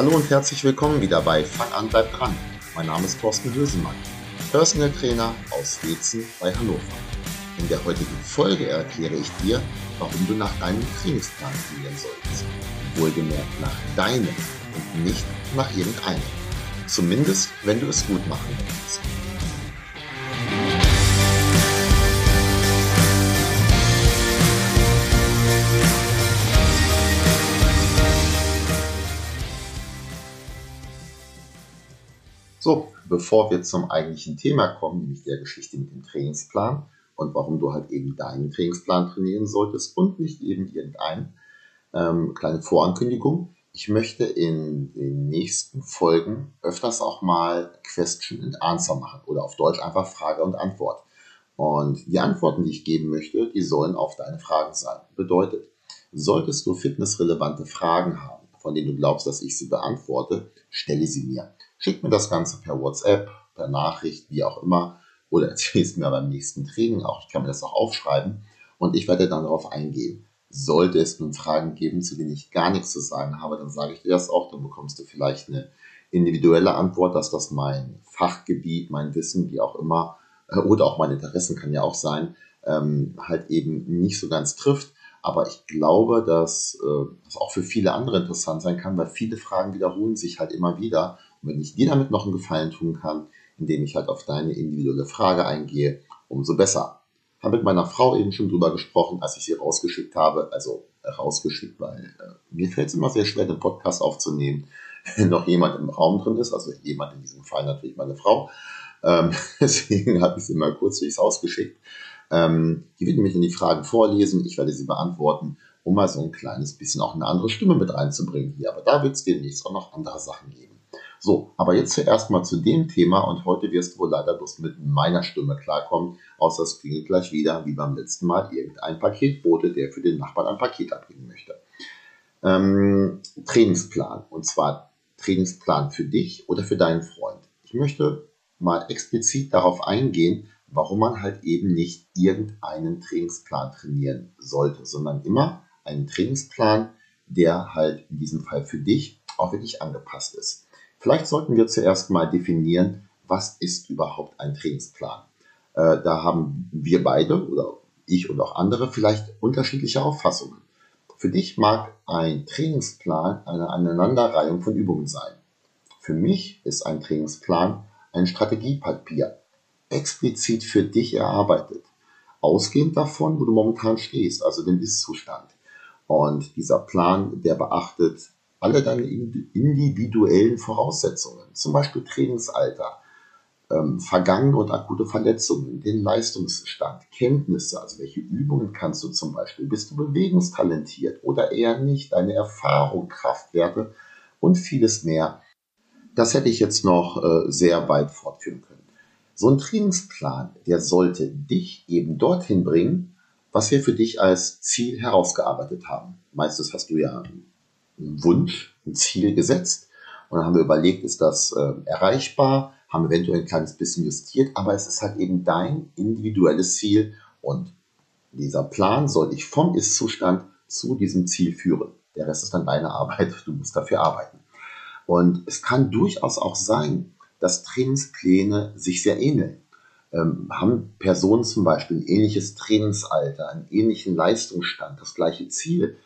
Hallo und herzlich willkommen wieder bei Fang an, bleib dran. Mein Name ist Thorsten Hösemann, Personal Trainer aus Wezen bei Hannover. In der heutigen Folge erkläre ich dir, warum du nach deinem Trainingsplan trainieren solltest. Wohlgemerkt nach deinem und nicht nach irgendeinem. Zumindest, wenn du es gut machen möchtest. So, bevor wir zum eigentlichen Thema kommen, nämlich der Geschichte mit dem Trainingsplan und warum du halt eben deinen Trainingsplan trainieren solltest und nicht eben irgendeinen, ähm, kleine Vorankündigung. Ich möchte in den nächsten Folgen öfters auch mal Question and Answer machen oder auf Deutsch einfach Frage und Antwort. Und die Antworten, die ich geben möchte, die sollen auf deine Fragen sein. Bedeutet, solltest du fitnessrelevante Fragen haben, von denen du glaubst, dass ich sie beantworte, stelle sie mir. Schick mir das Ganze per WhatsApp, per Nachricht, wie auch immer, oder erzähl es mir beim nächsten Training auch. Ich kann mir das auch aufschreiben und ich werde dann darauf eingehen. Sollte es nun Fragen geben, zu denen ich gar nichts zu sagen habe, dann sage ich dir das auch, dann bekommst du vielleicht eine individuelle Antwort, dass das mein Fachgebiet, mein Wissen, wie auch immer, äh, oder auch meine Interessen kann ja auch sein, ähm, halt eben nicht so ganz trifft. Aber ich glaube, dass äh, das auch für viele andere interessant sein kann, weil viele Fragen wiederholen sich halt immer wieder und wenn ich dir damit noch einen Gefallen tun kann, indem ich halt auf deine individuelle Frage eingehe, umso besser. Habe mit meiner Frau eben schon drüber gesprochen, als ich sie rausgeschickt habe, also rausgeschickt, weil äh, mir fällt es immer sehr schwer, den Podcast aufzunehmen, wenn noch jemand im Raum drin ist, also jemand in diesem Fall natürlich meine Frau. Ähm, deswegen habe ich sie mal kurz durchs Haus geschickt. Ähm, die wird nämlich dann die Fragen vorlesen, ich werde sie beantworten, um mal so ein kleines bisschen auch eine andere Stimme mit reinzubringen hier. Aber da wird es demnächst auch noch andere Sachen geben. So, aber jetzt zuerst mal zu dem Thema und heute wirst du wohl leider bloß mit meiner Stimme klarkommen, außer es klingelt gleich wieder, wie beim letzten Mal, irgendein Paketbote, der für den Nachbarn ein Paket abbringen möchte. Ähm, Trainingsplan und zwar Trainingsplan für dich oder für deinen Freund. Ich möchte mal explizit darauf eingehen, warum man halt eben nicht irgendeinen Trainingsplan trainieren sollte, sondern immer einen Trainingsplan, der halt in diesem Fall für dich auch wirklich angepasst ist. Vielleicht sollten wir zuerst mal definieren, was ist überhaupt ein Trainingsplan. Äh, da haben wir beide oder ich und auch andere vielleicht unterschiedliche Auffassungen. Für dich mag ein Trainingsplan eine Aneinanderreihung von Übungen sein. Für mich ist ein Trainingsplan ein Strategiepapier, explizit für dich erarbeitet, ausgehend davon, wo du momentan stehst, also den Ist-Zustand. Und dieser Plan, der beachtet alle deine individuellen Voraussetzungen, zum Beispiel Trainingsalter, ähm, vergangene und akute Verletzungen, den Leistungsstand, Kenntnisse, also welche Übungen kannst du zum Beispiel, bist du bewegungstalentiert oder eher nicht, deine Erfahrung, Kraftwerte und vieles mehr. Das hätte ich jetzt noch äh, sehr weit fortführen können. So ein Trainingsplan, der sollte dich eben dorthin bringen, was wir für dich als Ziel herausgearbeitet haben. Meistens hast du ja Wunsch, ein Ziel gesetzt. Und dann haben wir überlegt, ist das äh, erreichbar? Haben eventuell ein kleines bisschen justiert, aber es ist halt eben dein individuelles Ziel und dieser Plan soll dich vom Ist-Zustand zu diesem Ziel führen. Der Rest ist dann deine Arbeit, du musst dafür arbeiten. Und es kann durchaus auch sein, dass Trainingspläne sich sehr ähneln. Ähm, haben Personen zum Beispiel ein ähnliches Trainingsalter, einen ähnlichen Leistungsstand, das gleiche Ziel,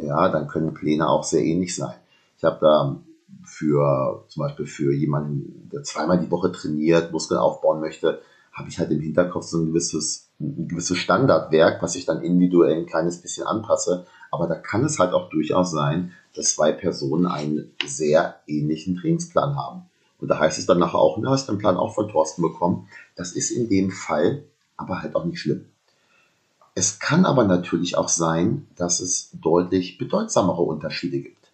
ja, dann können Pläne auch sehr ähnlich sein. Ich habe da für zum Beispiel für jemanden, der zweimal die Woche trainiert, Muskeln aufbauen möchte, habe ich halt im Hinterkopf so ein gewisses, ein gewisses Standardwerk, was ich dann individuell ein kleines bisschen anpasse. Aber da kann es halt auch durchaus sein, dass zwei Personen einen sehr ähnlichen Trainingsplan haben. Und da heißt es dann nachher auch, du hast den Plan auch von Thorsten bekommen. Das ist in dem Fall aber halt auch nicht schlimm. Es kann aber natürlich auch sein, dass es deutlich bedeutsamere Unterschiede gibt.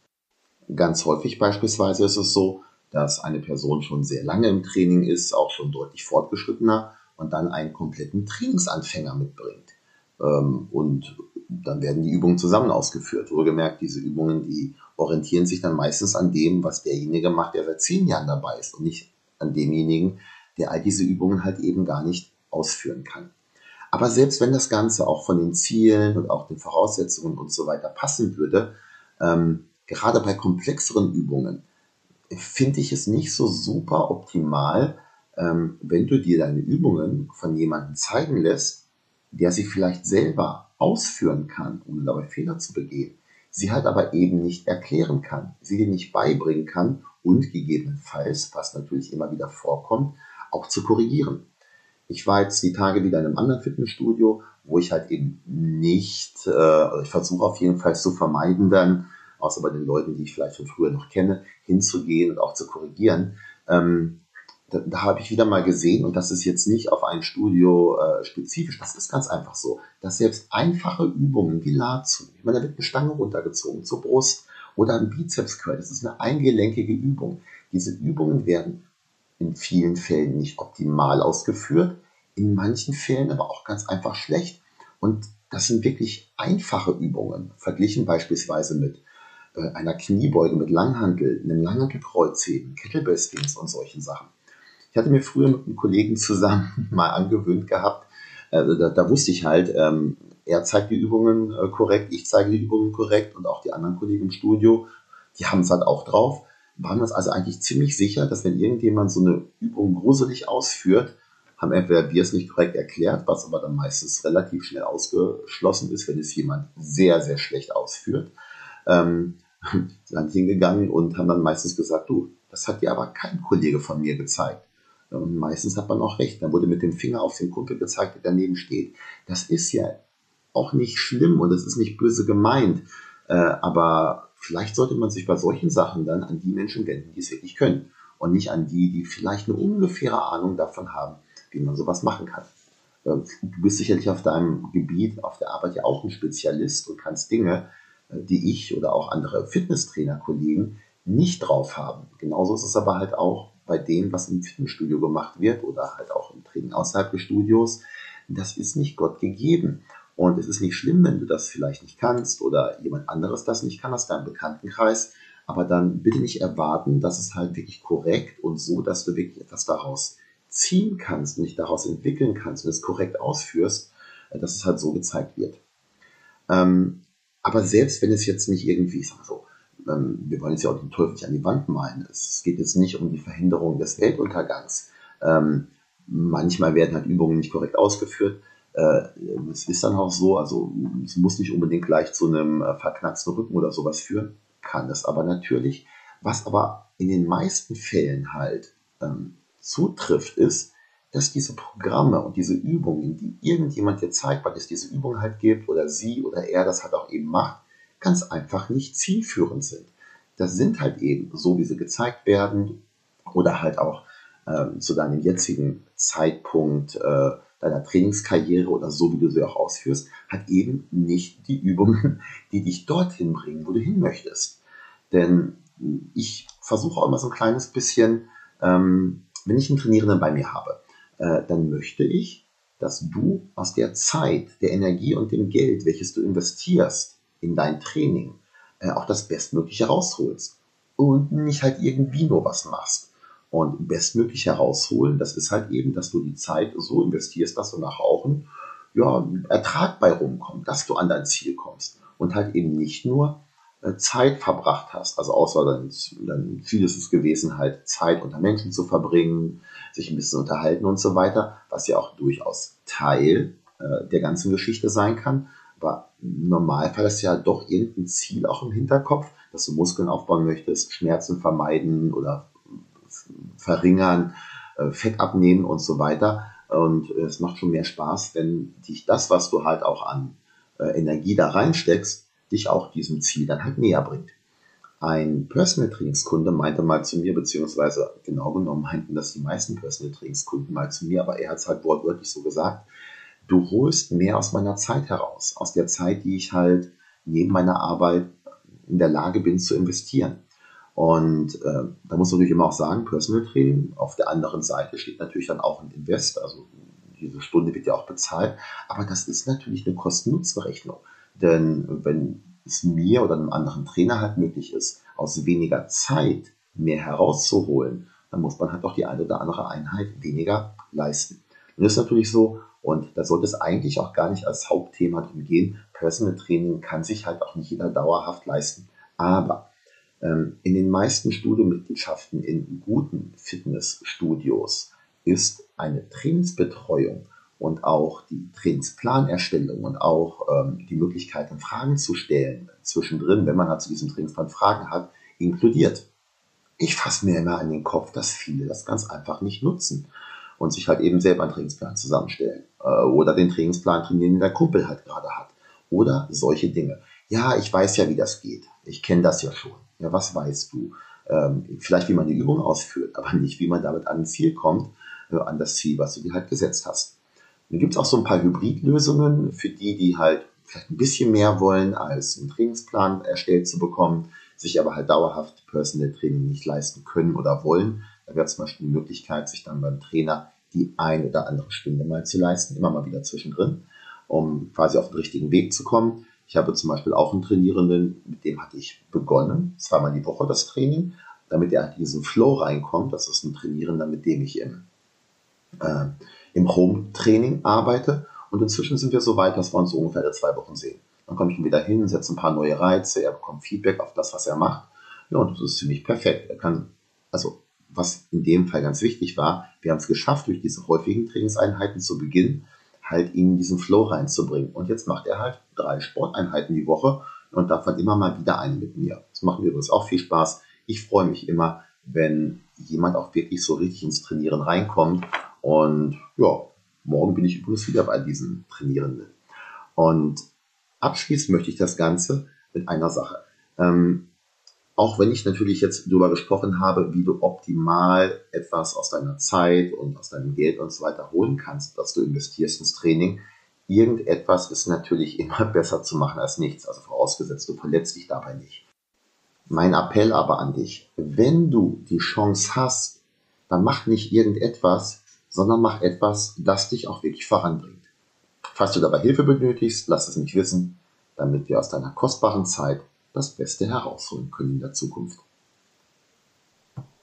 Ganz häufig beispielsweise ist es so, dass eine Person schon sehr lange im Training ist, auch schon deutlich fortgeschrittener und dann einen kompletten Trainingsanfänger mitbringt. Ähm, und dann werden die Übungen zusammen ausgeführt. Wohlgemerkt, diese Übungen, die orientieren sich dann meistens an dem, was derjenige macht, der seit zehn Jahren dabei ist und nicht an demjenigen, der all diese Übungen halt eben gar nicht ausführen kann. Aber selbst wenn das Ganze auch von den Zielen und auch den Voraussetzungen und so weiter passen würde, ähm, gerade bei komplexeren Übungen finde ich es nicht so super optimal, ähm, wenn du dir deine Übungen von jemandem zeigen lässt, der sie vielleicht selber ausführen kann, ohne dabei Fehler zu begehen, sie halt aber eben nicht erklären kann, sie dir nicht beibringen kann und gegebenenfalls, was natürlich immer wieder vorkommt, auch zu korrigieren. Ich war jetzt die Tage wieder in einem anderen Fitnessstudio, wo ich halt eben nicht, äh, also ich versuche auf jeden Fall zu vermeiden dann, außer bei den Leuten, die ich vielleicht von früher noch kenne, hinzugehen und auch zu korrigieren. Ähm, da, da habe ich wieder mal gesehen, und das ist jetzt nicht auf ein Studio äh, spezifisch, das ist ganz einfach so, dass selbst einfache Übungen wie Lazu, ich meine, da wird eine Stange runtergezogen zur Brust oder ein Bizeps Curl, das ist eine eingelenkige Übung. Diese Übungen werden in vielen Fällen nicht optimal ausgeführt, in manchen Fällen aber auch ganz einfach schlecht. Und das sind wirklich einfache Übungen, verglichen beispielsweise mit äh, einer Kniebeuge mit Langhantel, einem Langhantelkreuzheben, Kettlebell Swings und solchen Sachen. Ich hatte mir früher mit einem Kollegen zusammen mal angewöhnt gehabt, äh, da, da, wusste ich halt, ähm, er zeigt die Übungen äh, korrekt, ich zeige die Übungen korrekt und auch die anderen Kollegen im Studio, die haben es halt auch drauf waren wir uns also eigentlich ziemlich sicher, dass wenn irgendjemand so eine Übung gruselig ausführt, haben entweder wir es nicht korrekt erklärt, was aber dann meistens relativ schnell ausgeschlossen ist, wenn es jemand sehr, sehr schlecht ausführt, ähm, sind hingegangen und haben dann meistens gesagt, du, das hat dir aber kein Kollege von mir gezeigt. Und meistens hat man auch recht. Dann wurde mit dem Finger auf den Kumpel gezeigt, der daneben steht. Das ist ja auch nicht schlimm und das ist nicht böse gemeint. Äh, aber vielleicht sollte man sich bei solchen Sachen dann an die Menschen wenden, die es wirklich können. Und nicht an die, die vielleicht eine ungefähre Ahnung davon haben, wie man sowas machen kann. Ähm, du bist sicherlich auf deinem Gebiet, auf der Arbeit ja auch ein Spezialist und kannst Dinge, äh, die ich oder auch andere Fitnesstrainer-Kollegen nicht drauf haben. Genauso ist es aber halt auch bei dem, was im Fitnessstudio gemacht wird oder halt auch im Training außerhalb des Studios. Das ist nicht Gott gegeben. Und es ist nicht schlimm, wenn du das vielleicht nicht kannst oder jemand anderes das nicht kann aus deinem Bekanntenkreis. Aber dann bitte nicht erwarten, dass es halt wirklich korrekt und so, dass du wirklich etwas daraus ziehen kannst dich daraus entwickeln kannst und es korrekt ausführst, äh, dass es halt so gezeigt wird. Ähm, aber selbst wenn es jetzt nicht irgendwie, ich sag mal so, ähm, wir wollen jetzt ja auch den Teufel nicht an die Wand malen. Es geht jetzt nicht um die Verhinderung des Weltuntergangs. Ähm, manchmal werden halt Übungen nicht korrekt ausgeführt. Äh, es ist dann auch so, also es muss nicht unbedingt gleich zu einem äh, verknacksten Rücken oder sowas führen, kann es aber natürlich. Was aber in den meisten Fällen halt ähm, zutrifft, ist, dass diese Programme und diese Übungen, die irgendjemand dir zeigt, weil es diese Übung halt gibt oder sie oder er das halt auch eben macht, ganz einfach nicht zielführend sind. Das sind halt eben so, wie sie gezeigt werden oder halt auch ähm, zu deinem jetzigen Zeitpunkt äh, deiner Trainingskarriere oder so, wie du sie auch ausführst, hat eben nicht die Übungen, die dich dorthin bringen, wo du hin möchtest. Denn ich versuche auch immer so ein kleines bisschen, ähm, wenn ich einen Trainierenden bei mir habe, äh, dann möchte ich, dass du aus der Zeit, der Energie und dem Geld, welches du investierst in dein Training, äh, auch das Bestmögliche rausholst. Und nicht halt irgendwie nur was machst und bestmöglich herausholen. Das ist halt eben, dass du die Zeit so investierst, dass du nach Rauchen ja, Ertrag bei rumkommt, dass du an dein Ziel kommst und halt eben nicht nur äh, Zeit verbracht hast. Also außer dein, dein Ziel ist es gewesen, halt Zeit unter Menschen zu verbringen, sich ein bisschen unterhalten und so weiter, was ja auch durchaus Teil äh, der ganzen Geschichte sein kann. Aber im Normalfall ist ja doch irgendein Ziel auch im Hinterkopf, dass du Muskeln aufbauen möchtest, Schmerzen vermeiden oder verringern, äh, Fett abnehmen und so weiter. Und es macht schon mehr Spaß, wenn dich das, was du halt auch an äh, Energie da reinsteckst, dich auch diesem Ziel dann halt näher bringt. Ein Personal Trainingskunde meinte mal zu mir, beziehungsweise genau genommen meinten das die meisten Personal Trainingskunden mal zu mir, aber er hat es halt wortwörtlich so gesagt, du holst mehr aus meiner Zeit heraus, aus der Zeit, die ich halt neben meiner Arbeit in der Lage bin zu investieren. Und äh, da muss man natürlich immer auch sagen, Personal Training, auf der anderen Seite steht natürlich dann auch ein Invest, also diese Stunde wird ja auch bezahlt, aber das ist natürlich eine Kosten-Nutzen-Rechnung. Denn wenn es mir oder einem anderen Trainer halt möglich ist, aus weniger Zeit mehr herauszuholen, dann muss man halt auch die eine oder andere Einheit weniger leisten. Und das ist natürlich so, und da sollte es eigentlich auch gar nicht als Hauptthema drin gehen. Personal Training kann sich halt auch nicht jeder dauerhaft leisten. Aber in den meisten Studiomitgliedschaften in guten Fitnessstudios ist eine Trainingsbetreuung und auch die Trainingsplanerstellung und auch ähm, die Möglichkeit, Fragen zu stellen zwischendrin, wenn man halt zu diesem Trainingsplan Fragen hat, inkludiert. Ich fasse mir immer an den Kopf, dass viele das ganz einfach nicht nutzen und sich halt eben selber einen Trainingsplan zusammenstellen äh, oder den Trainingsplan trainieren, den der Kumpel halt gerade hat oder solche Dinge. Ja, ich weiß ja, wie das geht. Ich kenne das ja schon. Ja, was weißt du? Ähm, vielleicht, wie man die Übung ausführt, aber nicht, wie man damit an ein Ziel kommt, äh, an das Ziel, was du dir halt gesetzt hast. Dann gibt es auch so ein paar Hybridlösungen für die, die halt vielleicht ein bisschen mehr wollen, als einen Trainingsplan erstellt zu bekommen, sich aber halt dauerhaft Personal Training nicht leisten können oder wollen. Da wäre zum Beispiel die Möglichkeit, sich dann beim Trainer die ein oder andere Stunde mal zu leisten, immer mal wieder zwischendrin, um quasi auf den richtigen Weg zu kommen. Ich habe zum Beispiel auch einen Trainierenden, mit dem hatte ich begonnen, zweimal die Woche das Training, damit er in diesen Flow reinkommt. Das ist ein Trainierender, mit dem ich im, äh, im Home-Training arbeite. Und inzwischen sind wir so weit, dass wir uns so ungefähr alle zwei Wochen sehen. Dann komme ich ihn wieder hin, setze ein paar neue Reize, er bekommt Feedback auf das, was er macht. Ja, und das ist ziemlich perfekt. Er kann, also was in dem Fall ganz wichtig war, wir haben es geschafft, durch diese häufigen Trainingseinheiten zu Beginn halt ihn in diesen Flow reinzubringen. Und jetzt macht er halt drei Sporteinheiten die Woche und davon immer mal wieder eine mit mir. Das macht mir übrigens auch viel Spaß. Ich freue mich immer, wenn jemand auch wirklich so richtig ins Trainieren reinkommt. Und ja, morgen bin ich übrigens wieder bei diesen Trainierenden. Und abschließen möchte ich das Ganze mit einer Sache. Ähm, auch wenn ich natürlich jetzt darüber gesprochen habe, wie du optimal etwas aus deiner Zeit und aus deinem Geld und so weiter holen kannst, dass du investierst ins Training, irgendetwas ist natürlich immer besser zu machen als nichts. Also vorausgesetzt, du verletzt dich dabei nicht. Mein Appell aber an dich, wenn du die Chance hast, dann mach nicht irgendetwas, sondern mach etwas, das dich auch wirklich voranbringt. Falls du dabei Hilfe benötigst, lass es mich wissen, damit wir aus deiner kostbaren Zeit das Beste herausholen können in der Zukunft.